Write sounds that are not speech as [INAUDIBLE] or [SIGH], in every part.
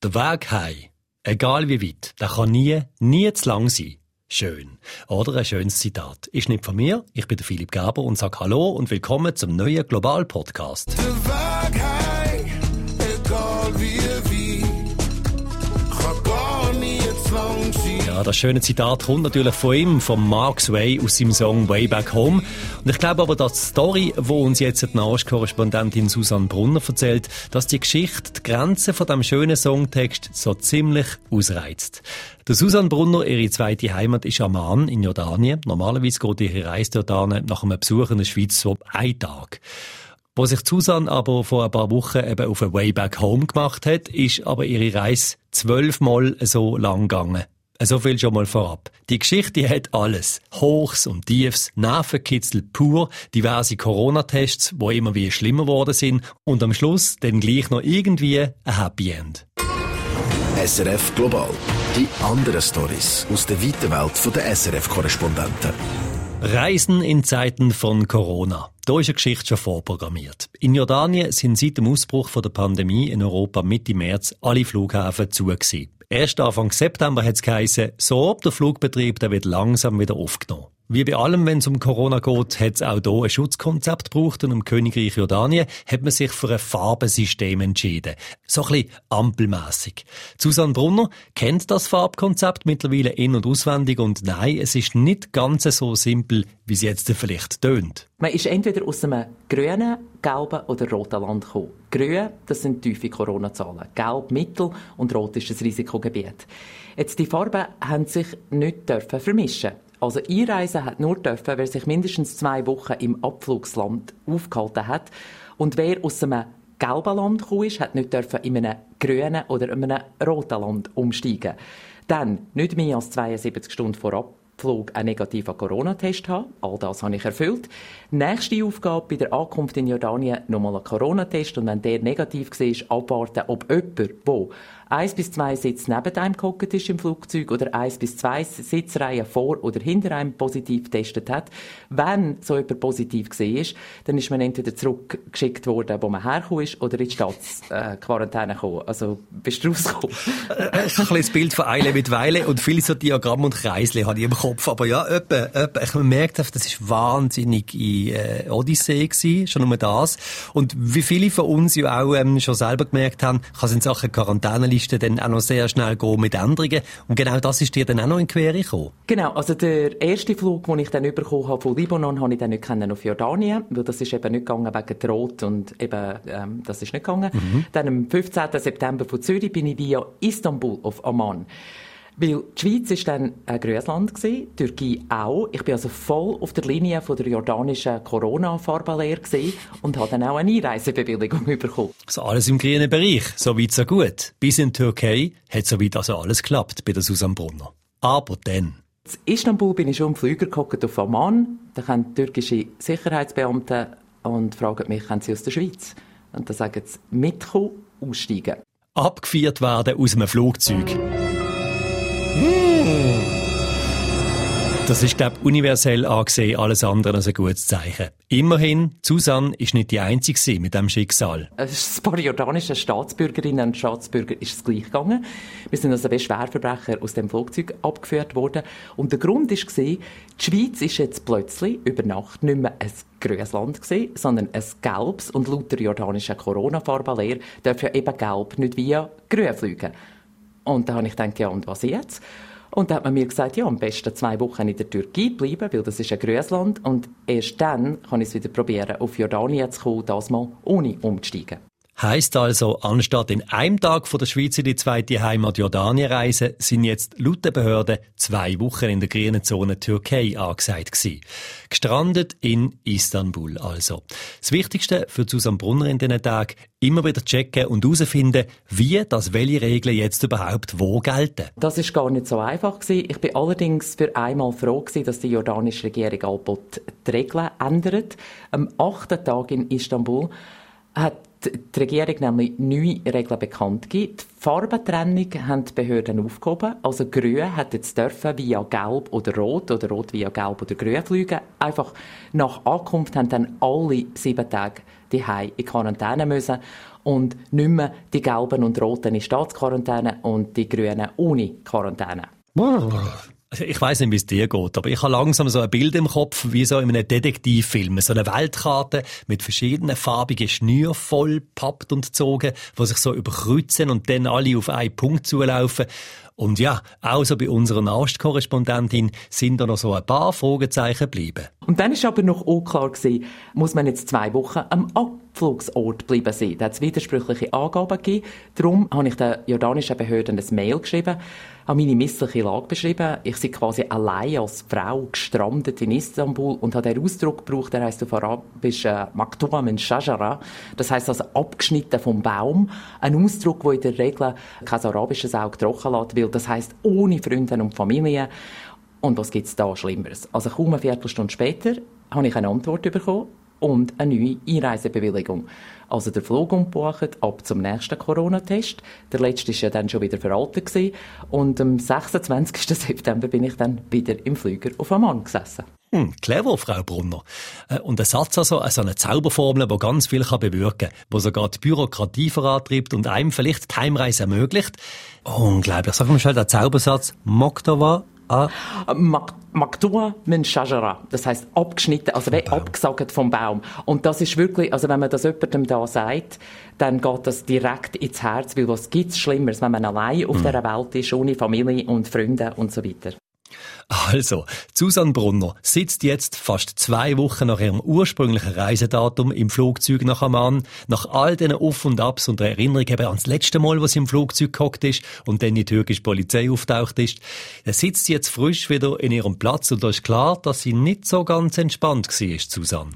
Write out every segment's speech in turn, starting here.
Der Weg heim, egal wie weit, der kann nie, nie zu lang sein. Schön. Oder ein schönes Zitat. Ist nicht von mir, ich bin der Philipp Gaber und sage Hallo und willkommen zum neuen Global Podcast. Der Weg heim, egal wie Ja, das schöne Zitat kommt natürlich von ihm, von Mark Sway aus seinem Song Way Back Home. Und ich glaube aber, dass die Story, wo uns jetzt die Nahostkorrespondentin Susanne Brunner erzählt, dass die Geschichte die Grenzen von dem schönen Songtext so ziemlich ausreizt. Der Susanne Brunner, ihre zweite Heimat ist Amman in Jordanien. Normalerweise geht ihre Reise dort an, nach einem Besuch in der Schweiz so ein Tag. Wo sich Susanne aber vor ein paar Wochen eben auf ein Way Back Home gemacht hat, ist aber ihre Reise zwölfmal so lang gegangen. So viel schon mal vorab. Die Geschichte hat alles. Hochs und Tiefs, Nervenkitzel pur, diverse Corona-Tests, wo immer wie schlimmer geworden sind und am Schluss dann gleich noch irgendwie ein Happy End. SRF Global. Die anderen Stories aus der weiten Welt der SRF-Korrespondenten. Reisen in Zeiten von Corona. Da ist eine Geschichte schon vorprogrammiert. In Jordanien sind seit dem Ausbruch der Pandemie in Europa Mitte März alle Flughäfen zu gewesen. Erst Anfang September hat es geheißen, so, der Flugbetrieb der wird langsam wieder aufgenommen. Wie bei allem, wenn es um Corona geht, hat es auch hier ein Schutzkonzept gebraucht und im Königreich Jordanien hat man sich für ein Farbensystem entschieden. So ein bisschen ampelmässig. Susanne Brunner kennt das Farbkonzept mittlerweile in- und auswendig und nein, es ist nicht ganz so simpel, wie es jetzt vielleicht tönt. Man ist entweder aus einem grünen, gelben oder roten Land gekommen. Grün, das sind tiefe Corona-Zahlen. Gelb, mittel und rot ist das Risikogebiet. Jetzt, die Farben haben sich nicht dürfen vermischen. Also einreisen hat nur dürfen, wer sich mindestens zwei Wochen im Abflugsland aufgehalten hat. Und wer aus einem gelben Land gekommen ist, hat nicht dürfen in einem grünen oder in einem roten Land umsteigen. Dann nicht mehr als 72 Stunden vor Abflug einen negativen Corona-Test haben. All das habe ich erfüllt. Nächste Aufgabe bei der Ankunft in Jordanien nochmal einen Corona-Test und wenn der negativ war, abwarten, ob jemand, wo eins bis zwei Sitze neben einem gehockt ist im Flugzeug oder eins bis zwei Sitzreihen vor oder hinter einem positiv getestet hat. Wenn so jemand positiv war, dann ist man entweder zurückgeschickt worden, wo man hergekommen ist, oder in die Staatsquarantäne gekommen. Also bist du rausgekommen. Ein bisschen das Bild von Eile mit Weile und viele so Diagramme und Kreisle habe ich im Kopf. Aber ja, etwa, etwa. Ich merke, das ist wahnsinnig in äh, Odyssee gewesen, schon nur das. Und wie viele von uns ja auch ähm, schon selber gemerkt haben, kann es in Sachen Quarantäneliste dann auch noch sehr schnell gehen mit Änderungen. Und genau das ist dir dann auch noch in die Quere gekommen. Genau, also der erste Flug, den ich dann bekommen habe von Libanon, habe ich dann nicht kennen auf Jordanien, weil das ist eben nicht gegangen wegen der Rot und eben, ähm, das ist nicht gegangen. Dann am 15. September von Zürich bin ich via Istanbul auf Amman. Weil die Schweiz ist dann ein Grösland gewesen, Türkei auch. Ich bin also voll auf der Linie von der jordanischen Corona-Farbenlehre gewesen und habe dann auch eine Einreisebewilligung [LAUGHS] bekommen. Also alles im grünen Bereich, so weit so gut. Bis in die Türkei hat soweit also alles geklappt bei der Susanne Brunner. Aber dann... In Istanbul bin ich schon im Flüger gehockt auf Amman. Da kommen türkische Sicherheitsbeamte und fragen mich, kommen sie aus der Schweiz? Und dann sagen sie, mitkommen, aussteigen. Abgeführt werden aus einem Flugzeug. Das ist, glaube ich, universell angesehen alles andere als ein gutes Zeichen. Immerhin, Susanne ist nicht die Einzige mit diesem Schicksal. Ein paar jordanische Staatsbürgerinnen und Staatsbürger ist es gleich gegangen. Wir sind also wie Schwerverbrecher aus dem Flugzeug abgeführt worden. Und der Grund war, die Schweiz ist jetzt plötzlich über Nacht nicht mehr ein grünes Land gewesen, sondern ein gelbes. Und laut der jordanischen Corona-Farbenlehre darf ja eben gelb nicht via grün fliegen. Und da habe ich gedacht, ja, und was jetzt? Und da hat man mir gesagt, ja, am besten zwei Wochen in der Türkei bleiben, weil das ist ein Grösland. Und erst dann kann ich es wieder probieren, auf Jordanien zu kommen, das mal ohne umzusteigen. Heisst also, anstatt in einem Tag von der Schweiz in die zweite Heimat Jordanien reisen, sind jetzt laut der Behörden zwei Wochen in der grünen Zone Türkei angesagt gewesen. Gestrandet in Istanbul also. Das Wichtigste für Susanne Brunner in diesen Tagen, immer wieder checken und herausfinden, wie das welche Regeln jetzt überhaupt wo gelten. Das ist gar nicht so einfach gewesen. Ich bin allerdings für einmal froh gewesen, dass die jordanische Regierung Albot die Regeln ändert. Am achten Tag in Istanbul hat die Regierung nämlich neue Regeln bekannt gegeben. Die Farbentrennung haben die Behörden aufgehoben. Also Grün hat jetzt dürfen via Gelb oder Rot oder Rot via Gelb oder Grün fliegen. Einfach nach Ankunft haben dann alle sieben Tage die in Quarantäne müssen. und nicht mehr die Gelben und Roten in Staatsquarantäne und die Grünen ohne Quarantäne. Also ich weiß nicht, wie es dir geht, aber ich habe langsam so ein Bild im Kopf, wie so in einem Detektivfilm. So eine Weltkarte mit verschiedenen farbigen Schnüren voll pappt und gezogen, die sich so überkreuzen und dann alle auf einen Punkt zulaufen. Und ja, auch so bei unserer Nahostkorrespondentin sind da noch so ein paar Fragezeichen geblieben. Und dann ist aber noch unklar gewesen, muss man jetzt zwei Wochen am Abflugsort bleiben sein. Da hat es widersprüchliche Angaben gegeben. Darum habe ich den jordanischen Behörden ein Mail geschrieben, habe meine missliche Lage beschrieben. Ich sei quasi allein als Frau gestrandet in Istanbul und habe den Ausdruck gebraucht, der heißt auf Arabisch äh, Maktua min Shajara. Das heißt also abgeschnitten vom Baum. Ein Ausdruck, der in der Regel kein arabisches Auge trocken lässt, weil das heißt ohne Freunde und Familie. Und was gibt's da Schlimmeres? Also kaum eine Viertelstunde später habe ich eine Antwort bekommen und eine neue Einreisebewilligung. Also der Flug umgebucht ab zum nächsten Corona-Test. Der letzte ist ja dann schon wieder veraltet gewesen. Und am 26. September bin ich dann wieder im Flüger auf Amman gesessen. Hm, clever, Frau Brunner. Äh, und ein Satz also, so eine Zauberformel, die ganz viel kann bewirken kann, die sogar die Bürokratie vorantreibt und einem vielleicht die Heimreise ermöglicht. Unglaublich. Sag mal schnell den Zaubersatz. Moktova Ah. Maktua min Shajara. Das heisst abgeschnitten, also wie abgesagt vom Baum. Und das ist wirklich, also wenn man das jemandem da sagt, dann geht das direkt ins Herz, weil was gibt's Schlimmeres, wenn man allein auf mhm. dieser Welt ist, ohne Familie und Freunde und so weiter. Also, Susanne Brunner sitzt jetzt fast zwei Wochen nach ihrem ursprünglichen Reisedatum im Flugzeug nach Amman. Nach all diesen Auf und Abs und der Erinnerung eben ans letzte Mal, wo sie im Flugzeug gehockt ist und dann die türkische Polizei auftaucht ist. Da sitzt sie jetzt frisch wieder in ihrem Platz und da ist klar, dass sie nicht so ganz entspannt war, Susanne.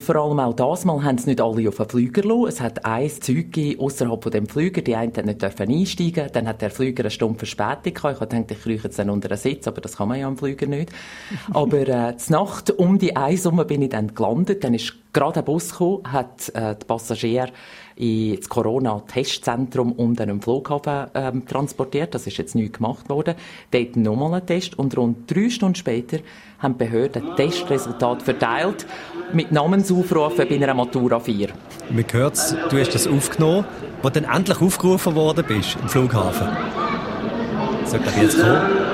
Vor allem auch das Mal haben sie nicht alle auf den Flüger gelassen. Es hat ein Zeug gegeben, ausserhalb von dem Flüger. Die einen nicht dürfen einsteigen. Dann hat der Flüger eine Stunde Verspätung gehabt. Ich dachte, ich kriege jetzt dann unter den Sitz, aber das kann man ja am Flüger nicht. [LAUGHS] aber, äh, Nacht um die Eins bin ich dann gelandet. Dann ist gerade ein Bus gekommen, hat, äh, die Passagiere ins Corona-Testzentrum um den Flughafen ähm, transportiert. Das ist jetzt neu gemacht worden. Dort nochmal ein Test und rund drei Stunden später haben die Behörden Testresultat verteilt mit Namensaufrufen bei einer Matura 4. Man hört du hast das aufgenommen, wo dann endlich aufgerufen worden bist im Flughafen. Soll ich jetzt kommen?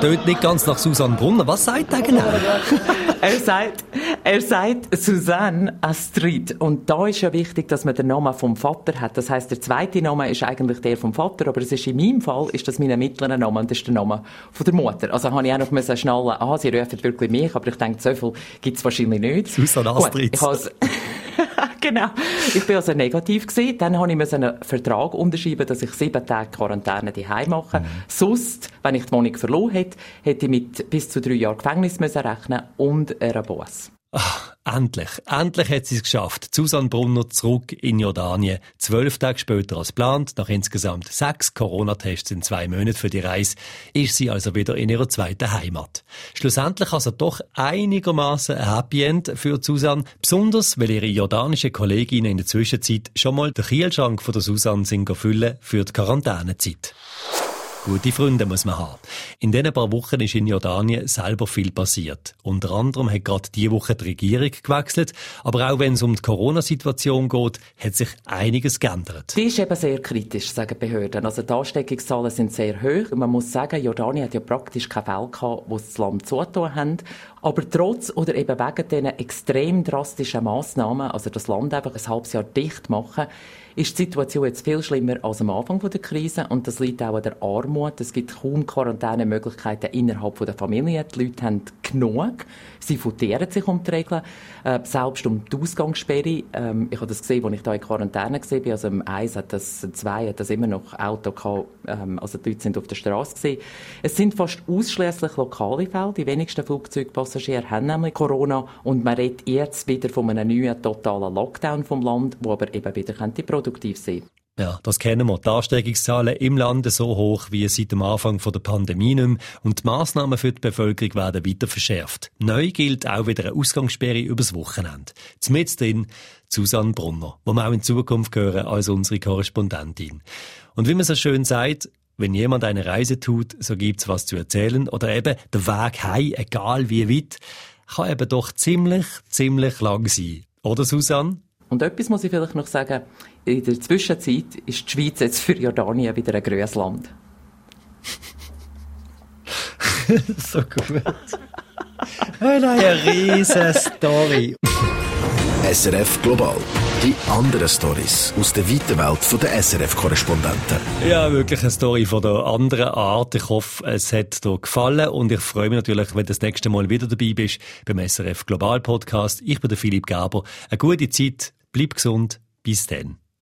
Tönt nicht ganz nach Susanne Brunner. Was sagt er genau? [LAUGHS] er sagt, er sagt Susanne Astrid. Und da ist ja wichtig, dass man den Namen vom Vater hat. Das heißt, der zweite Name ist eigentlich der vom Vater, aber es ist in meinem Fall ist das mein mittlerer Name und das ist der Name von der Mutter. Also habe ich auch noch müssen schnallen, ah, sie rufen wirklich mich, aber ich denke, so viel gibt es wahrscheinlich nicht. Susanne Astrid. Gut, genau. Ich bin also negativ gewesen. Dann habe ich einen Vertrag unterschreiben, dass ich sieben Tage Quarantäne daheim mache. Mhm. Sonst, wenn ich die Wohnung verloren hätte, hätte ich mit bis zu drei Jahren Gefängnis müssen rechnen und einer Boss. Ach, endlich, endlich hat sie es geschafft. Susanne Brunner zurück in Jordanien. Zwölf Tage später als geplant, nach insgesamt sechs Corona-Tests in zwei Monaten für die Reise, ist sie also wieder in ihrer zweiten Heimat. Schlussendlich also doch einigermaßen ein Happy End für Susanne, besonders weil ihre jordanische Kolleginnen in der Zwischenzeit schon mal den Kielschrank von der sind füllen für die Quarantänezeit. Gute Freunde muss man haben. In diesen paar Wochen ist in Jordanien selber viel passiert. Unter anderem hat gerade diese Woche die Regierung gewechselt. Aber auch wenn es um die Corona-Situation geht, hat sich einiges geändert. Die ist eben sehr kritisch, sagen Behörden. Also die Ansteckungszahlen sind sehr hoch. Man muss sagen, Jordanien hat ja praktisch keine Fälle gehabt, wo das Land zugetan haben. Aber trotz oder eben wegen diesen extrem drastischen Massnahmen, also das Land einfach ein halbes Jahr dicht machen, ist die Situation jetzt viel schlimmer als am Anfang der Krise und das liegt auch an der Armut. Es gibt kaum Quarantänemöglichkeiten innerhalb der Familie. Die Leute haben genug. Sie futieren sich um die Regeln, äh, selbst um die Ausgangssperre. Ähm, ich habe das gesehen, als ich da in Quarantäne war. Also im 1 hat das, im 2 hat das immer noch Auto gehabt, ähm, also die Leute sind auf der Straße. Es sind fast ausschließlich lokale Fälle. Die wenigsten Flugzeugpassagiere haben nämlich Corona und man redet jetzt wieder von einem neuen totalen Lockdown vom Land, wo aber eben wieder produktiv sein könnte. Ja, das kennen wir. Die Ansteckungszahlen im Lande so hoch wie seit dem Anfang der Pandemie nicht mehr. Und die Massnahmen für die Bevölkerung werden weiter verschärft. Neu gilt auch wieder eine Ausgangssperre übers Wochenende. Zumindest drin Susanne Brunner, wo wir auch in Zukunft hören als unsere Korrespondentin. Und wie man so schön sagt, wenn jemand eine Reise tut, so gibt's was zu erzählen oder eben der Weg heim, egal wie weit. kann eben doch ziemlich, ziemlich lang sein. Oder, Susanne? Und etwas muss ich vielleicht noch sagen. In der Zwischenzeit ist die Schweiz jetzt für Jordanien wieder ein grünes Land. [LAUGHS] so gut. Eine riesen Story. SRF Global. Die anderen Stories aus der weiten Welt der SRF-Korrespondenten. Ja, wirklich eine Story von der anderen Art. Ich hoffe, es hat dir gefallen und ich freue mich natürlich, wenn du das nächste Mal wieder dabei bist beim SRF Global Podcast. Ich bin der Philipp Gaber. Eine gute Zeit, bleib gesund, bis dann.